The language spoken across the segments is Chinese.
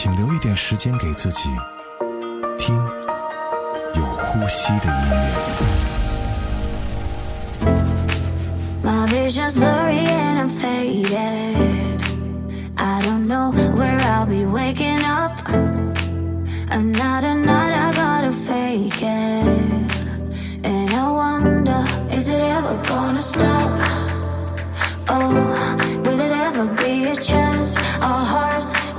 请留一点时间给自己，听有呼吸的音乐。My vision's blurry and I'm faded. I don't know where I'll be waking up. Another night I gotta fake it. And I wonder, is it ever gonna stop? Oh, will it ever be a chance? Our hearts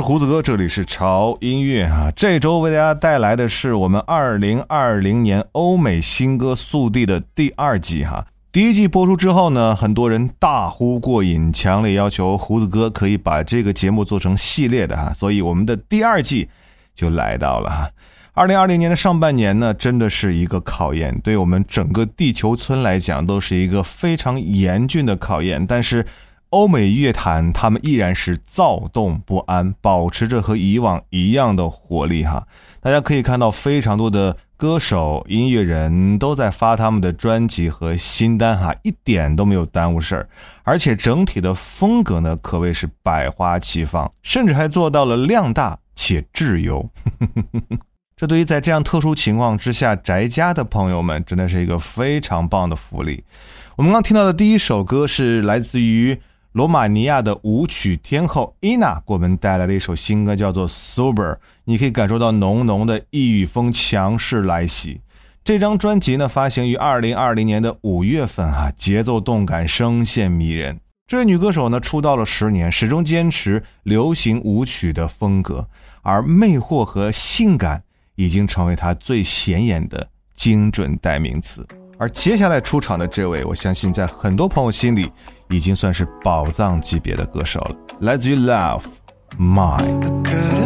胡子哥，这里是潮音乐啊。这周为大家带来的是我们二零二零年欧美新歌速递的第二季哈。第一季播出之后呢，很多人大呼过瘾，强烈要求胡子哥可以把这个节目做成系列的哈，所以我们的第二季就来到了哈。二零二零年的上半年呢，真的是一个考验，对我们整个地球村来讲都是一个非常严峻的考验，但是。欧美乐坛，他们依然是躁动不安，保持着和以往一样的活力哈。大家可以看到，非常多的歌手、音乐人都在发他们的专辑和新单哈，一点都没有耽误事儿。而且整体的风格呢，可谓是百花齐放，甚至还做到了量大且质由。这对于在这样特殊情况之下宅家的朋友们，真的是一个非常棒的福利。我们刚听到的第一首歌是来自于。罗马尼亚的舞曲天后伊娜给我们带来了一首新歌，叫做《Sober》。你可以感受到浓浓的异域风强势来袭。这张专辑呢，发行于二零二零年的五月份，啊，节奏动感，声线迷人。这位女歌手呢，出道了十年，始终坚持流行舞曲的风格，而魅惑和性感已经成为她最显眼的精准代名词。而接下来出场的这位，我相信在很多朋友心里已经算是宝藏级别的歌手了，来自于 Love Mine。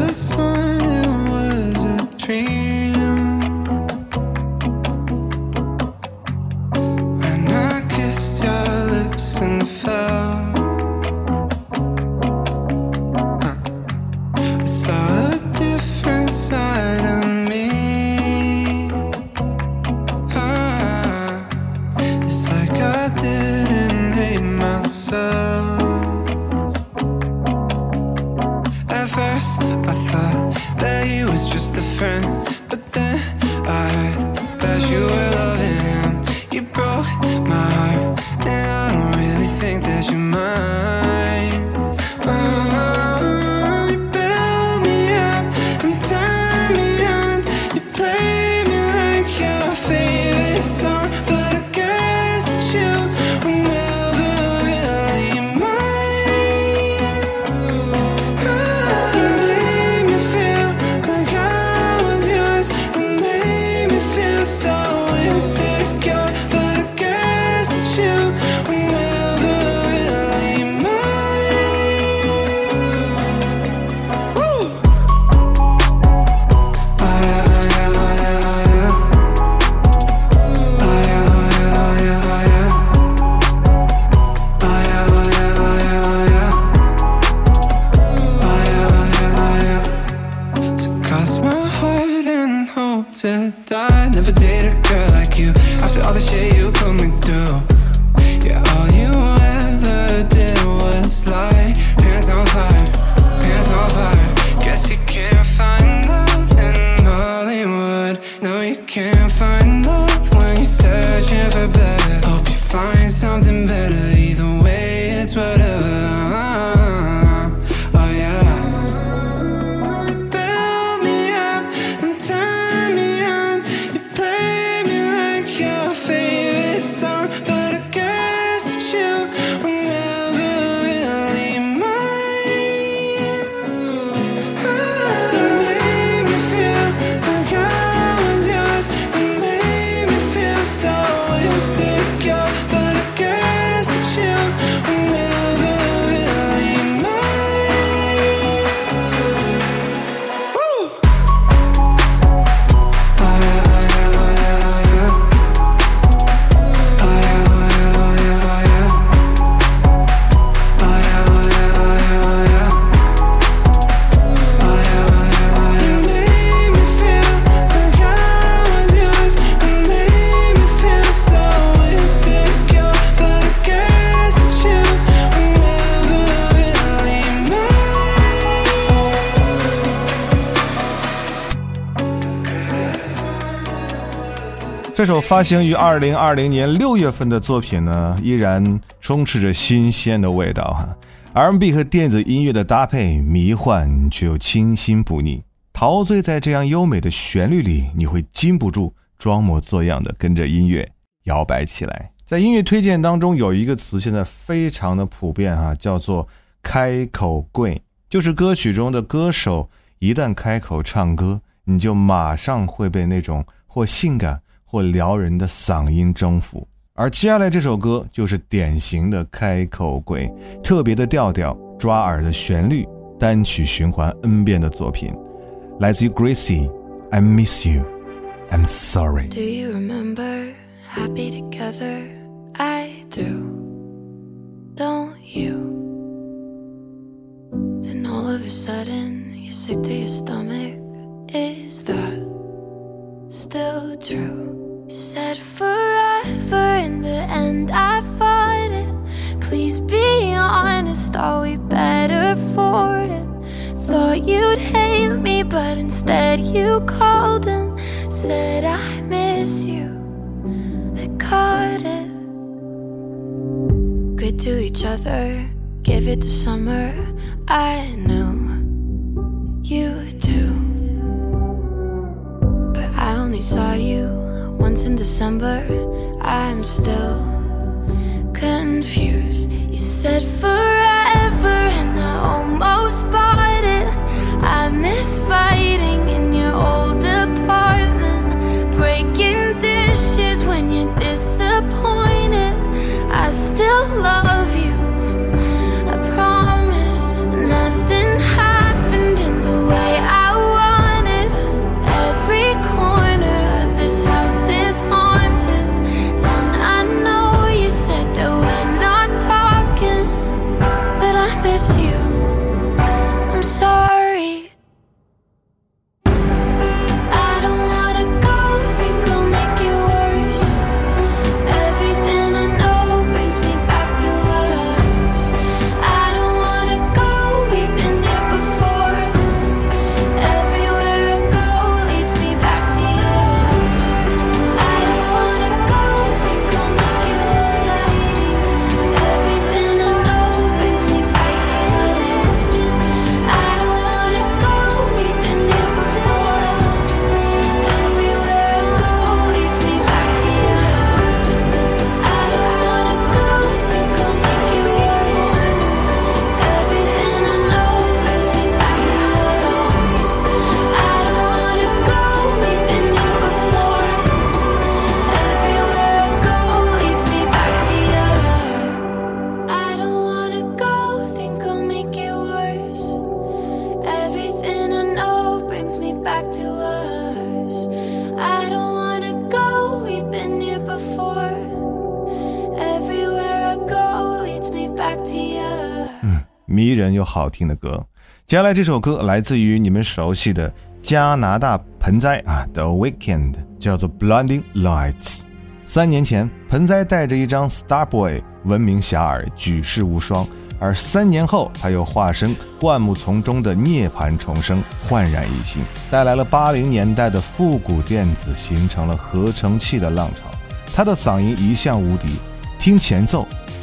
这首发行于二零二零年六月份的作品呢，依然充斥着新鲜的味道哈。R&B 和电子音乐的搭配，迷幻却又清新不腻，陶醉在这样优美的旋律里，你会禁不住装模作样的跟着音乐摇摆起来。在音乐推荐当中，有一个词现在非常的普遍哈，叫做“开口跪”，就是歌曲中的歌手一旦开口唱歌，你就马上会被那种或性感。或撩人的嗓音征服，而接下来这首歌就是典型的开口鬼，特别的调调，抓耳的旋律，单曲循环 N 遍的作品，来自于 Gracie，I miss you，I'm sorry。Do you remember happy together? I do. Don't you? Then all of a sudden, you're sick to your stomach. Is that still true? Said forever, in the end I fought it. Please be honest, are we better for it? Thought you'd hate me, but instead you called and said I miss you. I caught it. Good to each other, give it the summer. I knew I'm still confused. You said forever, 好听的歌。接下来这首歌来自于你们熟悉的加拿大盆栽啊，The Weekend，叫做《Blinding Lights》。三年前，盆栽带着一张 Starboy 闻名遐迩，举世无双。而三年后，他又化身灌木丛中的涅槃重生，焕然一新，带来了八零年代的复古电子，形成了合成器的浪潮。他的嗓音一向无敌，听前奏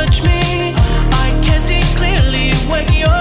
touch me. I can see clearly when you're.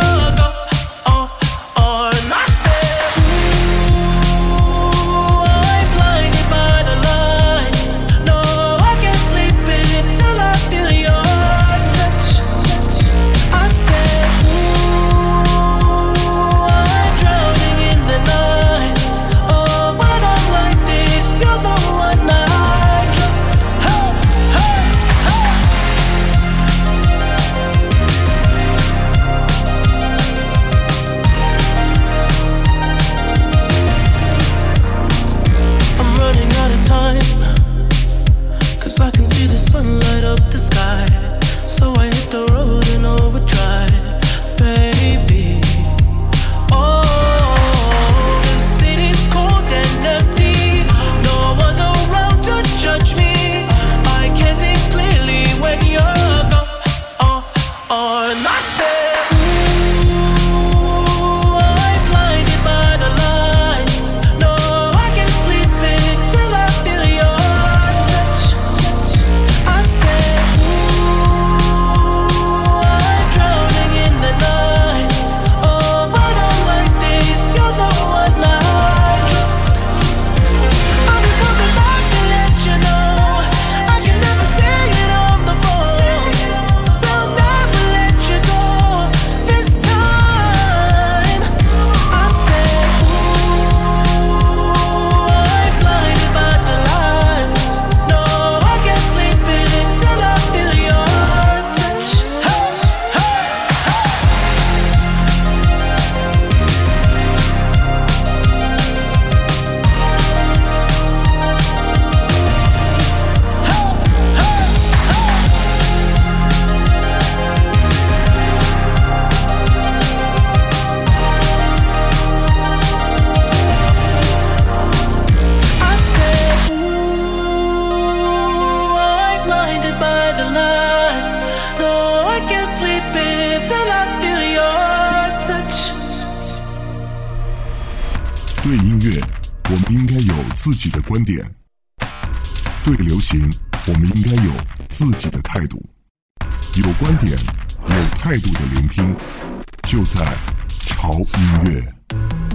对音乐，我们应该有自己的观点；对流行，我们应该有自己的态度。有观点、有态度的聆听，就在潮音乐。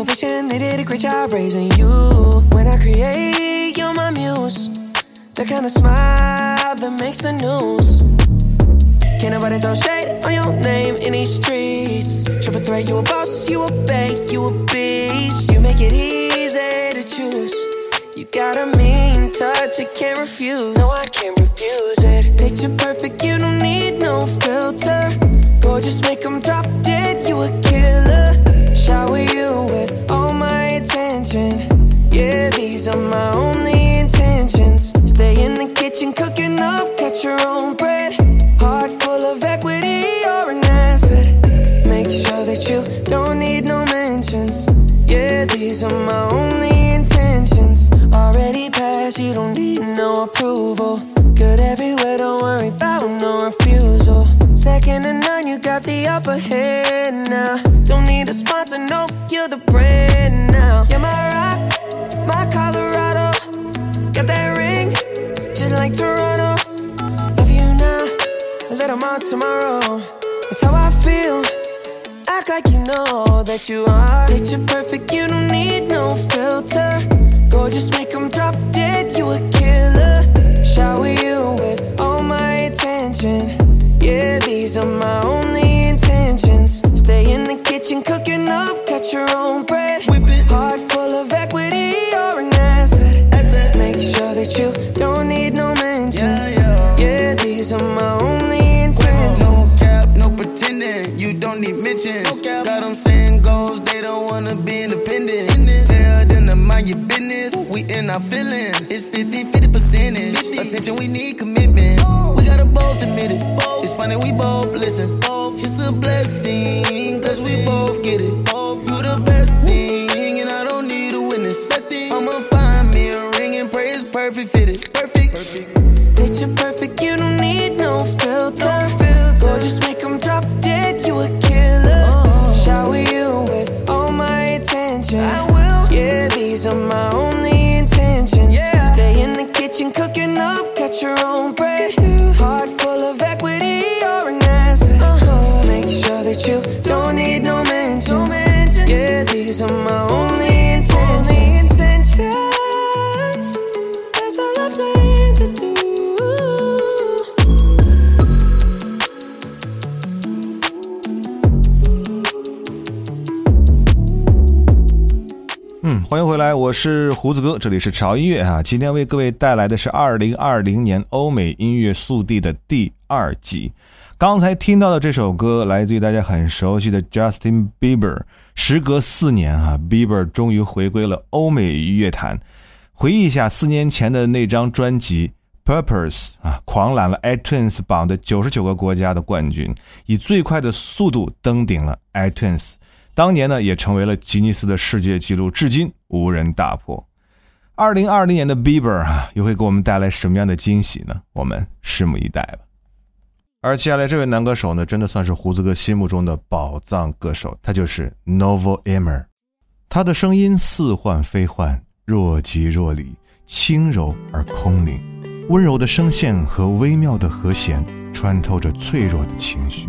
Staying in ovation, they did a great job raising you. When I create, you're my muse. The kind of smile that makes the news. Can't nobody throw shade on your name in these streets. Triple threat, you a boss, you a bank, you a beast. You make it easy to choose. You got a mean touch, I can't refuse. No, I can't refuse it. Picture perfect, you don't need no filter. Gorgeous, make 'em drop dead, you a killer. Shower you with all my attention. Yeah, these are my only intentions. Stay in the kitchen, cooking up, cut your own more tomorrow. That's how I feel. Act like you know that you are. Picture perfect, you don't need no filter. Gorgeous, make 'em drop dead, you a killer. Shower you with all my attention. Yeah, these are my only intentions. Stay in the kitchen, cooking up, cut your own bread. Heart full of our feelings. It's 50 50 percentage. Attention, we need commitment. We gotta both admit it. Both. It's funny, we both listen. Both. It's a blessing, cause we both get it. You the best thing, and I don't need a witness. I'ma find me a ring and pray it's perfect fitted. Perfect. Picture perfect, you don't need no filter. 是胡子哥，这里是潮音乐啊。今天为各位带来的是二零二零年欧美音乐速递的第二季。刚才听到的这首歌来自于大家很熟悉的 Justin Bieber。时隔四年啊，Bieber 终于回归了欧美乐坛。回忆一下四年前的那张专辑《Purpose》啊，狂揽了 iTunes 榜的九十九个国家的冠军，以最快的速度登顶了 iTunes。当年呢，也成为了吉尼斯的世界纪录，至今无人打破。二零二零年的 Bieber 啊，又会给我们带来什么样的惊喜呢？我们拭目以待吧。而接下来这位男歌手呢，真的算是胡子哥心目中的宝藏歌手，他就是 Novo Emmer。他的声音似幻非幻，若即若离，轻柔而空灵，温柔的声线和微妙的和弦穿透着脆弱的情绪。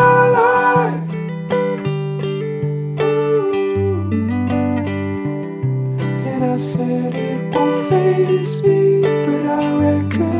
I said it won't phase me, but I reckon.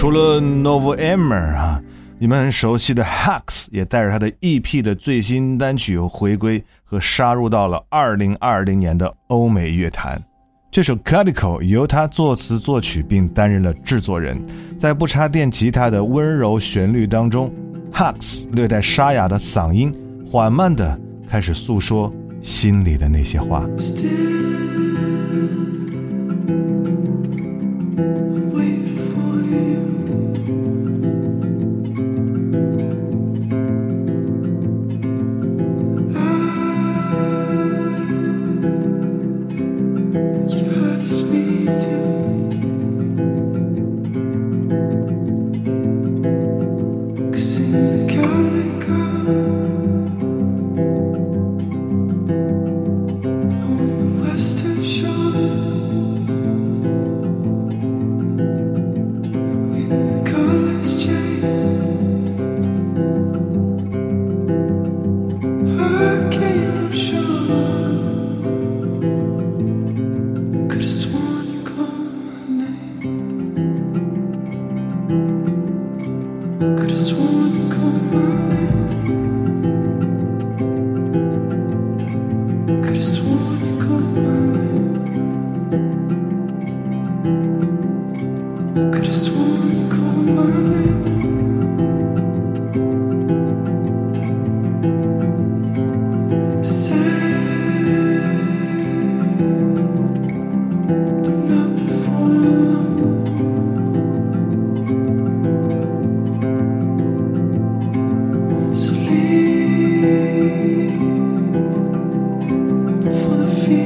除了 November 啊，你们很熟悉的 Hux 也带着他的 EP 的最新单曲回归和杀入到了2020年的欧美乐坛。这首 Calico 由他作词作曲并担任了制作人，在不插电吉他的温柔旋律当中，Hux 略带沙哑的嗓音，缓慢地开始诉说心里的那些话。Wait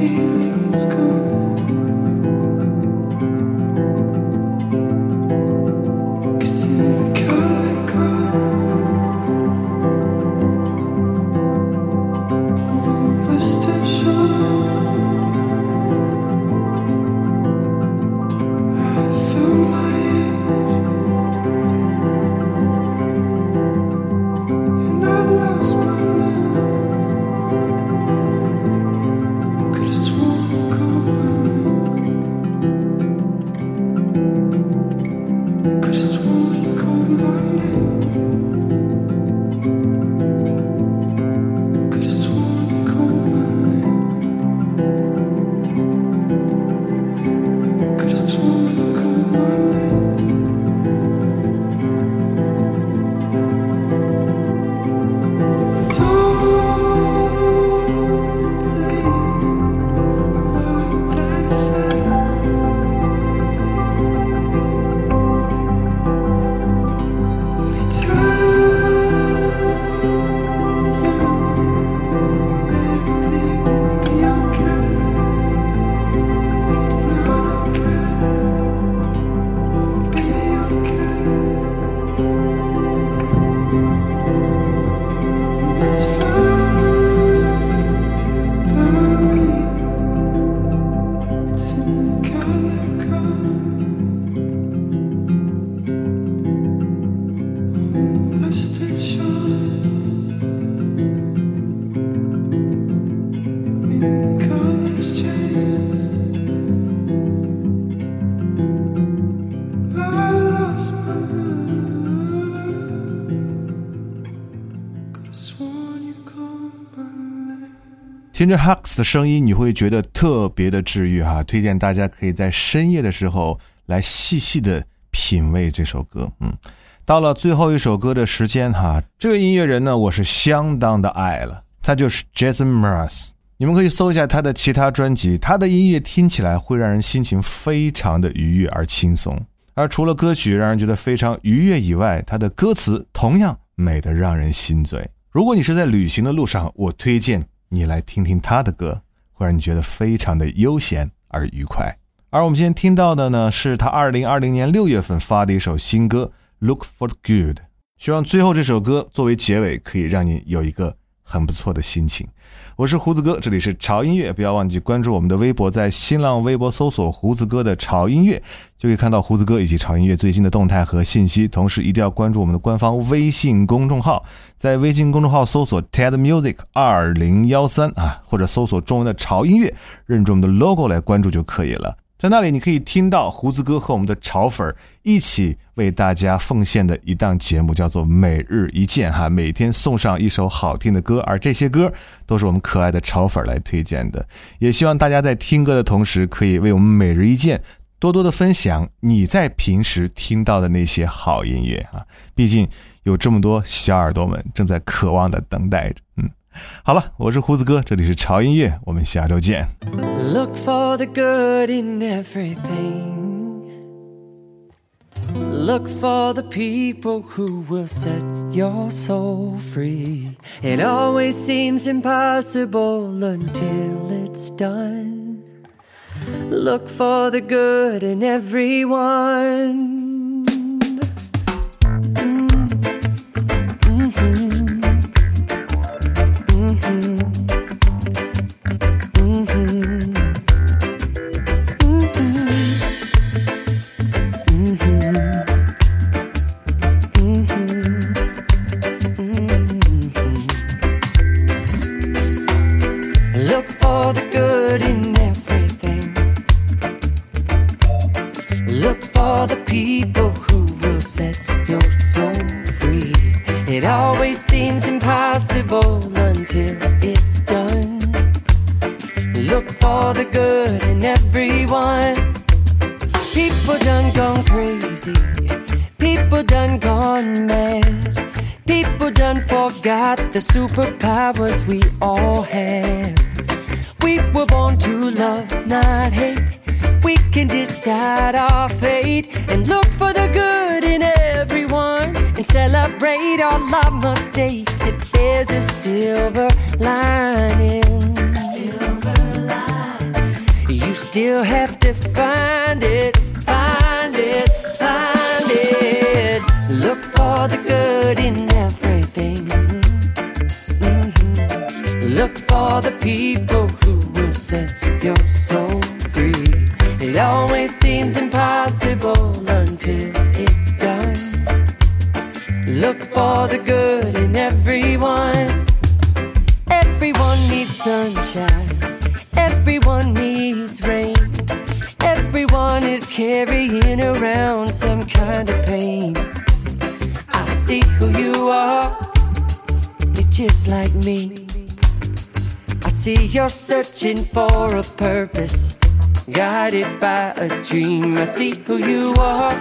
feelings come. 听着 Hux 的声音，你会觉得特别的治愈哈。推荐大家可以在深夜的时候来细细的品味这首歌。嗯，到了最后一首歌的时间哈，这位音乐人呢，我是相当的爱了，他就是 Jason Mraz。你们可以搜一下他的其他专辑，他的音乐听起来会让人心情非常的愉悦而轻松。而除了歌曲让人觉得非常愉悦以外，他的歌词同样美得让人心醉。如果你是在旅行的路上，我推荐你来听听他的歌，会让你觉得非常的悠闲而愉快。而我们今天听到的呢，是他二零二零年六月份发的一首新歌《Look for Good》。希望最后这首歌作为结尾，可以让你有一个很不错的心情。我是胡子哥，这里是潮音乐，不要忘记关注我们的微博，在新浪微博搜索“胡子哥的潮音乐”，就可以看到胡子哥以及潮音乐最新的动态和信息。同时，一定要关注我们的官方微信公众号，在微信公众号搜索 “TED Music 二零幺三”啊，或者搜索中文的潮音乐，认准我们的 logo 来关注就可以了。在那里，你可以听到胡子哥和我们的潮粉儿一起为大家奉献的一档节目，叫做《每日一见》哈，每天送上一首好听的歌，而这些歌都是我们可爱的潮粉儿来推荐的。也希望大家在听歌的同时，可以为我们每日一见多多的分享你在平时听到的那些好音乐啊，毕竟有这么多小耳朵们正在渴望的等待着。嗯，好了，我是胡子哥，这里是潮音乐，我们下周见。 Look for the good in everything. Look for the people who will set your soul free. It always seems impossible until it's done. Look for the good in everyone. Look for the people who will set your soul free. It always seems impossible until it's done. Look for the good in everyone. Everyone needs sunshine. Everyone needs rain. Everyone is carrying around some kind of pain. I see who you are. You're just like me. See you're searching for a purpose, guided by a dream. I see who you are.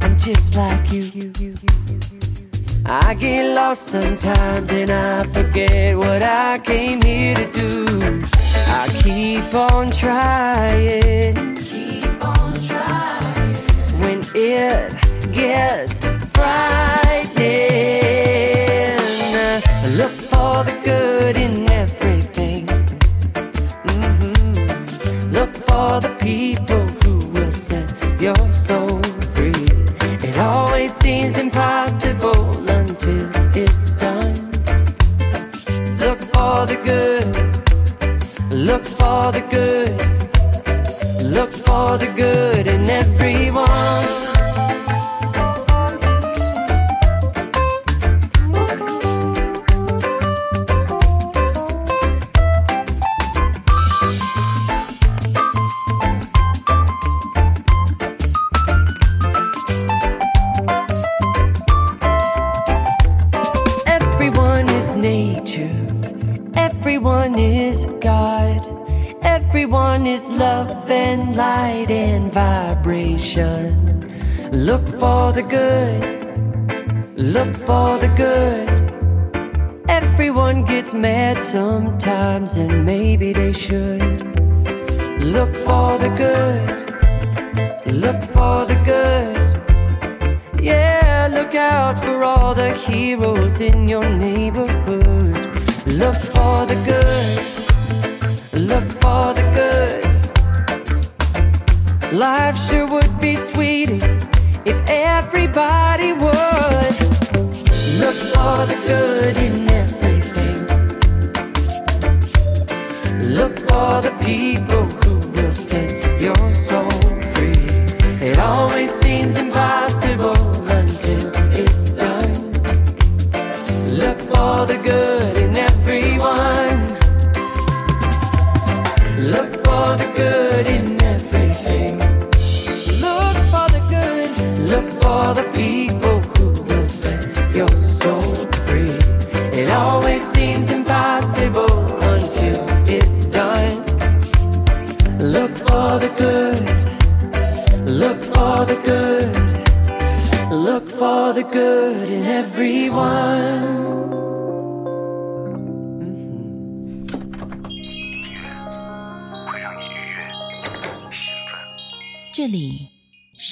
I'm just like you. I get lost sometimes and I forget what I came here to do. I keep on trying. Keep on trying. When it gets frightening, Look for the good. Look for the good. Yeah, look out for all the heroes in your neighborhood. Look for the good. Look for the good. Life sure would be sweeter if everybody would. Look for the good in everything. Look for the people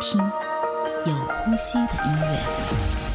听有呼吸的音乐。